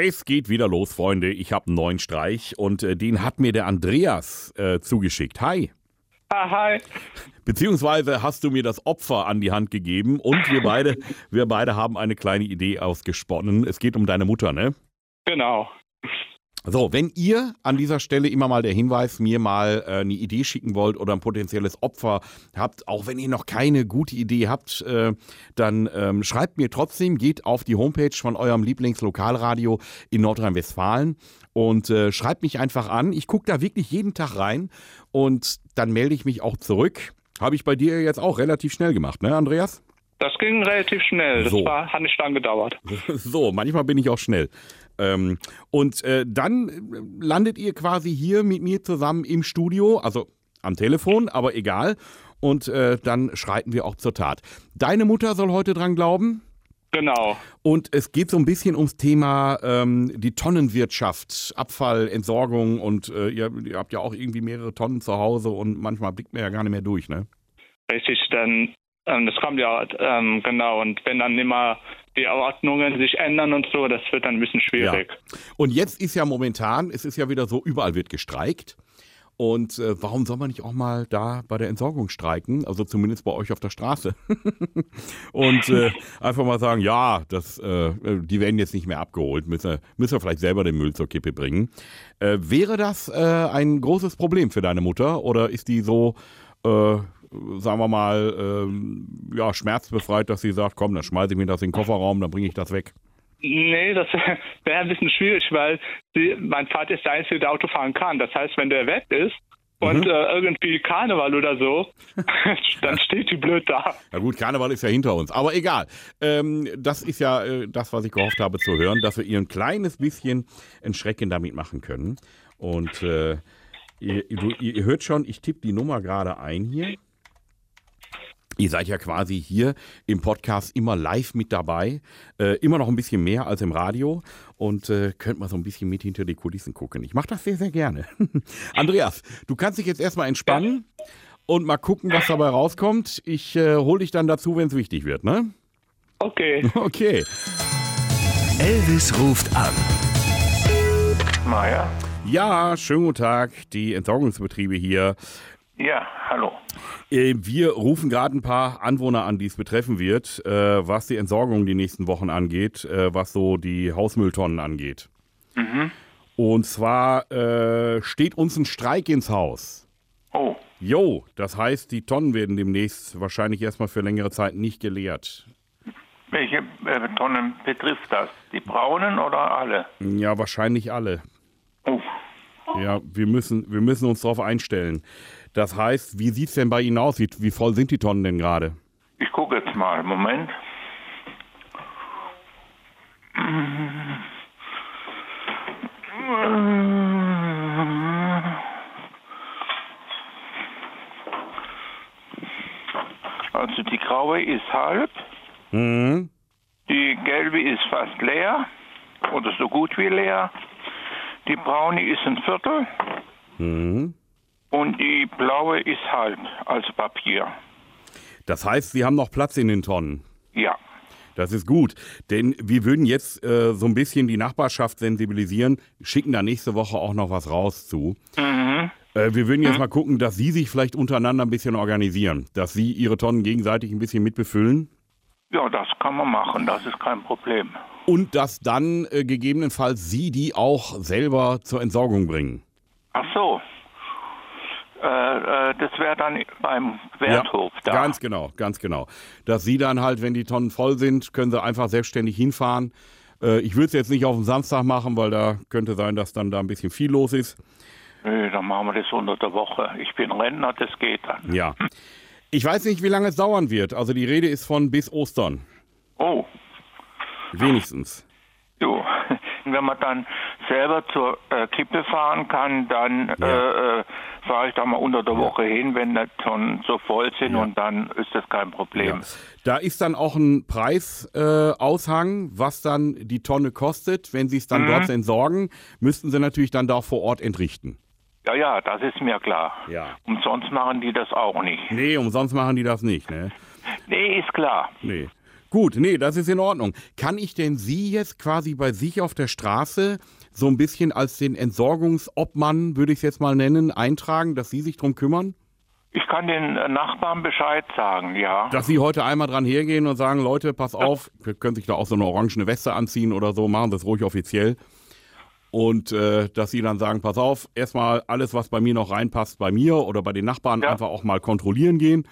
Es geht wieder los, Freunde. Ich habe einen neuen Streich und äh, den hat mir der Andreas äh, zugeschickt. Hi. Ah, hi. Beziehungsweise hast du mir das Opfer an die Hand gegeben und wir beide, wir beide haben eine kleine Idee ausgesponnen. Es geht um deine Mutter, ne? Genau. So, wenn ihr an dieser Stelle immer mal der Hinweis mir mal äh, eine Idee schicken wollt oder ein potenzielles Opfer habt, auch wenn ihr noch keine gute Idee habt, äh, dann ähm, schreibt mir trotzdem, geht auf die Homepage von eurem Lieblingslokalradio in Nordrhein-Westfalen und äh, schreibt mich einfach an. Ich gucke da wirklich jeden Tag rein und dann melde ich mich auch zurück. Habe ich bei dir jetzt auch relativ schnell gemacht, ne, Andreas? Das ging relativ schnell. Das So. war, hat nicht lang gedauert. So, manchmal bin ich auch schnell. Ähm, und äh, dann äh, landet ihr quasi hier mit mir zusammen im Studio, also am Telefon, aber egal. Und äh, dann schreiten wir auch zur Tat. Deine Mutter soll heute dran glauben. Genau. Und es geht so ein bisschen ums Thema ähm, die Tonnenwirtschaft, Abfall, Entsorgung und äh, ihr, ihr habt ja auch irgendwie mehrere Tonnen zu Hause und manchmal blickt man ja gar nicht mehr durch, ne? Richtig, dann, ähm, das kommt ja, ähm, genau. Und wenn dann immer die Ordnungen sich ändern und so, das wird dann ein bisschen schwierig. Und jetzt ist ja momentan, es ist ja wieder so, überall wird gestreikt. Und äh, warum soll man nicht auch mal da bei der Entsorgung streiken? Also zumindest bei euch auf der Straße. und äh, einfach mal sagen, ja, das, äh, die werden jetzt nicht mehr abgeholt, müssen, müssen wir vielleicht selber den Müll zur Kippe bringen. Äh, wäre das äh, ein großes Problem für deine Mutter oder ist die so, äh, sagen wir mal, ähm, ja, schmerzbefreit, dass sie sagt, komm, dann schmeiße ich mir das in den Kofferraum, dann bringe ich das weg? Nee, das wäre ein bisschen schwierig, weil die, mein Vater ist der Einzige, der Auto fahren kann. Das heißt, wenn der weg ist und Mhm. äh, irgendwie Karneval oder so, dann steht die blöd da. Na gut, Karneval ist ja hinter uns, aber egal. Ähm, das ist ja äh, das, was ich gehofft habe zu hören, dass wir ihr ein kleines bisschen ein Schrecken damit machen können. Und äh, ihr, ihr, ihr hört schon, ich tippe die Nummer gerade ein hier. Ihr seid ja quasi hier im Podcast immer live mit dabei, äh, immer noch ein bisschen mehr als im Radio und äh, könnt mal so ein bisschen mit hinter die Kulissen gucken. Ich mache das sehr, sehr gerne. Andreas, du kannst dich jetzt erstmal entspannen und mal gucken, was dabei rauskommt. Ich äh, hole dich dann dazu, wenn es wichtig wird, ne? Okay. Okay. Elvis ruft an. Maja? Ja, schönen guten Tag, die Entsorgungsbetriebe hier. Ja, hallo. Äh, Wir rufen gerade ein paar Anwohner an, die es betreffen wird, äh, was die Entsorgung die nächsten Wochen angeht, äh, was so die Hausmülltonnen angeht. Und zwar äh, steht uns ein Streik ins Haus. Oh, Jo, das heißt, die Tonnen werden demnächst wahrscheinlich erstmal für längere Zeit nicht geleert. welche äh, Tonnen betrifft das? Die braunen oder alle? Ja, wahrscheinlich alle. Oh, Ja, wir müssen, wir müssen uns darauf einstellen. Das heißt, wie sieht es denn bei Ihnen aus? Wie, wie voll sind die Tonnen denn gerade? ich gucke jetzt mal. Moment. Also die graue ist halb, Mhm. die gelbe ist fast leer oder so gut wie leer. Die braune ist ein Viertel Mhm. Und die blaue ist halb als Papier. Das heißt, Sie haben noch Platz in den Tonnen. Ja. Das ist gut, denn wir würden jetzt äh, so ein bisschen die Nachbarschaft sensibilisieren, schicken da nächste Woche auch noch was raus zu. Mhm. Äh, wir würden jetzt mal gucken, dass Sie sich vielleicht untereinander ein bisschen organisieren, dass Sie Ihre Tonnen gegenseitig ein bisschen mitbefüllen Ja, das kann man machen, das ist kein Problem. und dass dann äh, gegebenenfalls Sie die auch selber zur Entsorgung bringen. Ach so. Äh, äh, das wäre dann beim Werthof da. Ganz genau, ganz genau. Dass Sie dann halt, wenn die Tonnen voll sind, können Sie einfach selbstständig hinfahren. Äh, ich würde es jetzt nicht auf den Samstag machen, weil da könnte sein, dass dann da ein bisschen viel los ist. Nö, dann machen wir das unter der Woche. Ich bin Rentner, das geht dann. Ja. Ich weiß nicht, wie lange es dauern wird. Also die Rede ist von bis Ostern. Oh, Wenigstens. jo. Wenn man dann selber zur Kippe fahren kann, dann Ja. äh, fahre ich da mal unter der Woche hin, wenn die Tonnen so voll sind und dann ist das kein Problem. Da ist dann auch ein Preisaushang, äh, was dann die Tonne kostet. Wenn Sie es dann dort entsorgen, müssten Sie natürlich dann da auch vor Ort entrichten. Ja, ja, das ist mir klar. Ja. Umsonst machen die das auch nicht. Nee, umsonst machen die das nicht, ne? Nee, ist klar. Nee. Gut, nee, das ist in Ordnung. Kann ich denn Sie jetzt quasi bei sich auf der Straße so ein bisschen als den Entsorgungsobmann, würde ich es jetzt mal nennen, eintragen, dass Sie sich drum kümmern? Ich kann den äh, Nachbarn Bescheid sagen, ja. Dass Sie heute einmal dran hergehen und sagen, Leute, pass auf, wir können sich da auch so eine orangene Weste anziehen oder so, machen das ruhig offiziell. Und äh, dass Sie dann sagen, pass auf, erstmal alles, was bei mir noch reinpasst, bei mir oder bei den Nachbarn Ja. einfach auch mal kontrollieren gehen.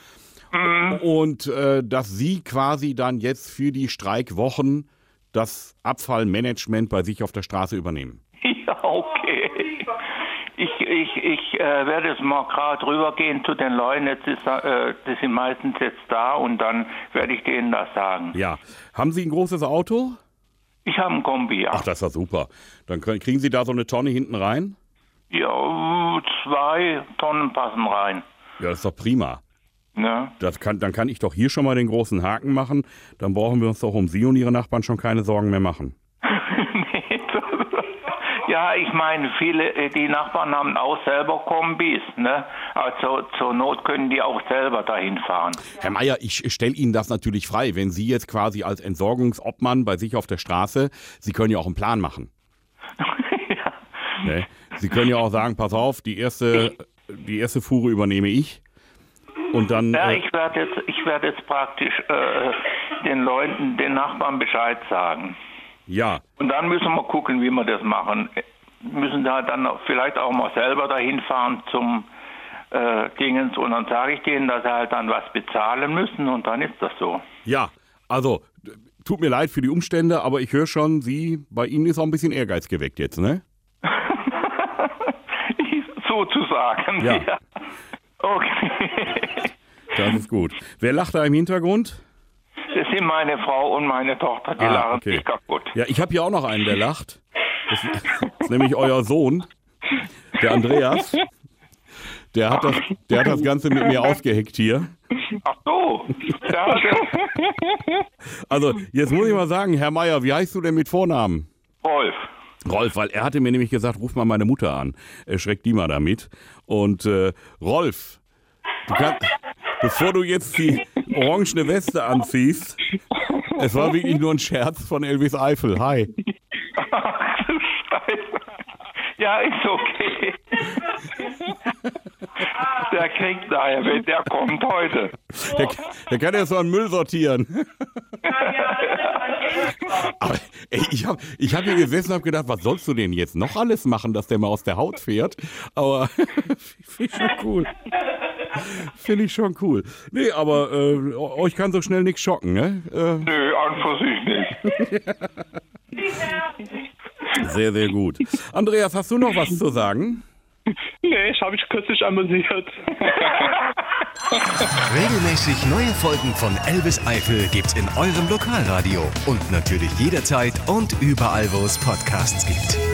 Mhm. Und äh, dass Sie quasi dann jetzt für die Streikwochen das Abfallmanagement bei sich auf der Straße übernehmen. Ja, okay. Ich, ich, ich äh, werde jetzt mal gerade rübergehen zu den Leuten. Jetzt ist, äh, die sind meistens jetzt da und dann werde ich denen das sagen. Ja. Haben Sie ein großes Auto? Ich habe ein Kombi, ja. Ach, das ist ja super. Dann können, kriegen Sie da so eine Tonne hinten rein? Ja, zwei Tonnen passen rein. Ja, das ist doch prima. Ne? Das kann, dann kann ich doch hier schon mal den großen Haken machen. Dann brauchen wir uns doch um Sie und Ihre Nachbarn schon keine Sorgen mehr machen. Nee, ja, ich meine, viele, äh, die Nachbarn haben auch selber Kombis, ne? Also zur Not können die auch selber dahin fahren. Herr Meier, ich stelle Ihnen das natürlich frei, wenn Sie jetzt quasi als Entsorgungsobmann bei sich auf der Straße, Sie können ja auch einen Plan machen. ja. Ne? Sie können ja auch sagen, pass auf, die erste, die erste Fuhre übernehme ich. Und dann. Ja, äh, ich werde jetzt, ich werde jetzt praktisch äh, den Leuten, den Nachbarn Bescheid sagen. ja, Und dann müssen wir gucken, wie wir das machen. Müssen da dann vielleicht auch mal selber dahin fahren zum äh, Dingens und dann sage ich denen, dass sie halt dann was bezahlen müssen und dann ist das so. ja. Also, tut mir leid für die Umstände, aber ich höre schon, Sie, bei Ihnen ist auch ein bisschen Ehrgeiz geweckt jetzt, ne? Sozusagen. Ja. Okay. Das ist gut. Wer lacht da im Hintergrund? Das sind meine Frau und meine Tochter, die Ah, lachen okay. sich kaputt. Ja, ich habe hier auch noch einen, der lacht. Das ist, das ist nämlich euer Sohn, der Andreas. Der hat, das, der hat das Ganze mit mir ausgeheckt hier. Ach so. Also, jetzt muss ich mal sagen, Herr Meier, wie heißt du denn mit Vornamen? Rolf. Weil er hatte mir nämlich gesagt, ruf mal meine Mutter an. Er schreckt die mal damit. Und äh, Rolf, du kannst, bevor du jetzt die orangene Weste anziehst, es war wirklich nur ein Scherz von Elvis Eifel. Hi. Ja, ist okay. Der kriegt daher, wenn der kommt heute. Der, der kann ja so einen Müll sortieren. Aber ey, ich habe ich hab hier gesessen und habe gedacht, was sollst du denn jetzt noch alles machen, dass der mal aus der Haut fährt? Aber finde ich schon cool. Finde ich schon cool. Nee, aber äh, euch kann so schnell nichts schocken, ne? Äh, Nö, an für sich nicht. sehr, sehr gut. Andreas, hast du noch was zu sagen? Nee, ich habe ich kürzlich amüsiert. Regelmäßig neue Folgen von Elvis Eifel gibt's in eurem Lokalradio und natürlich jederzeit und überall, wo es Podcasts gibt.